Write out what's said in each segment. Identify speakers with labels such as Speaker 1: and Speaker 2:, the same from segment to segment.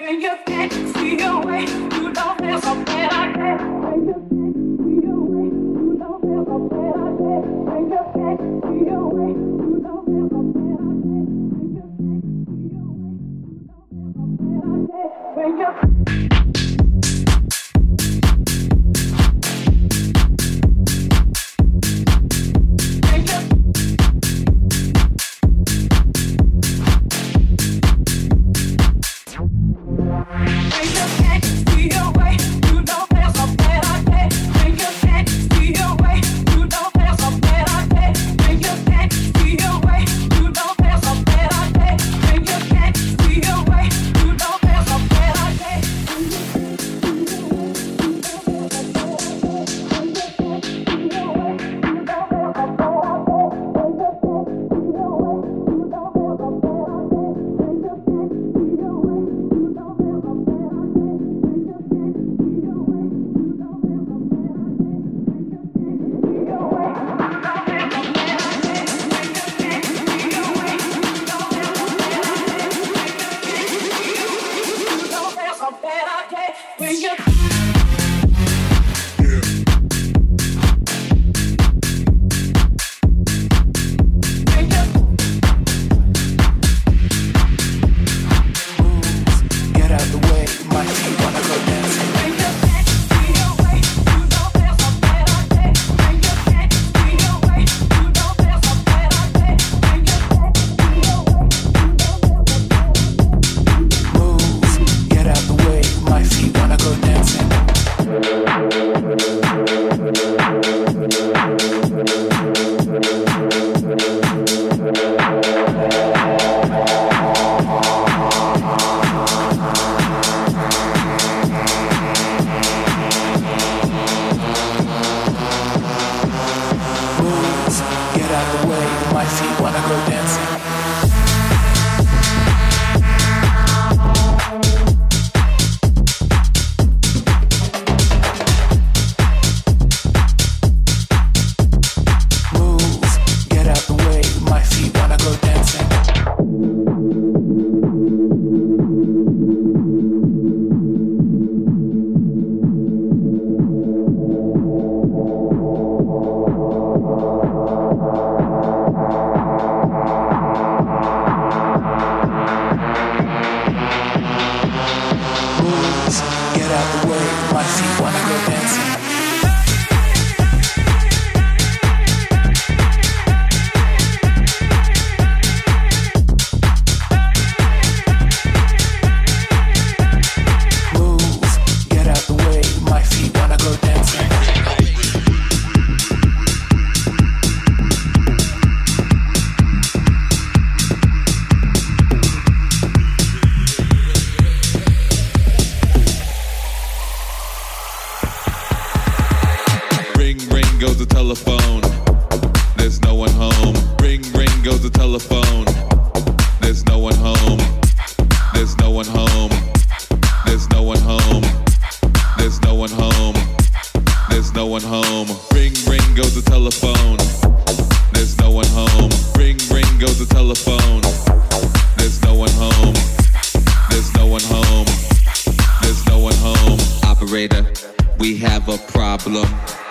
Speaker 1: when you can't see a way. You know there's a better day. When you can't see a way, you know there's a better day. When you can't see a way, you know there's a better day. When you can't see a way, you know there's a better day. When you You.
Speaker 2: Babylon.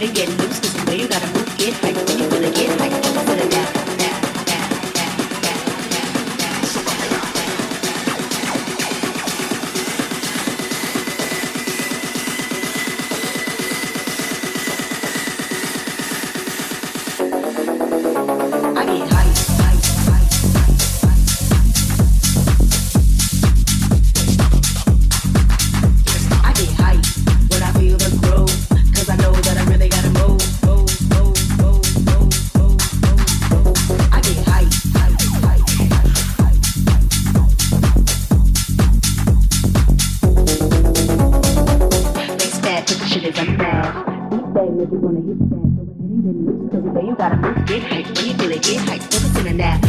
Speaker 1: get it, get loose. you wanna hit that, go ahead and get loose. Cause you know you gotta move, get hyped. When you feel it, get hype. Focus in that.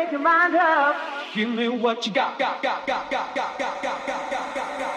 Speaker 1: Oh, make your mind up. Give me what you got, got, got, got, got, got, got, got, got, got.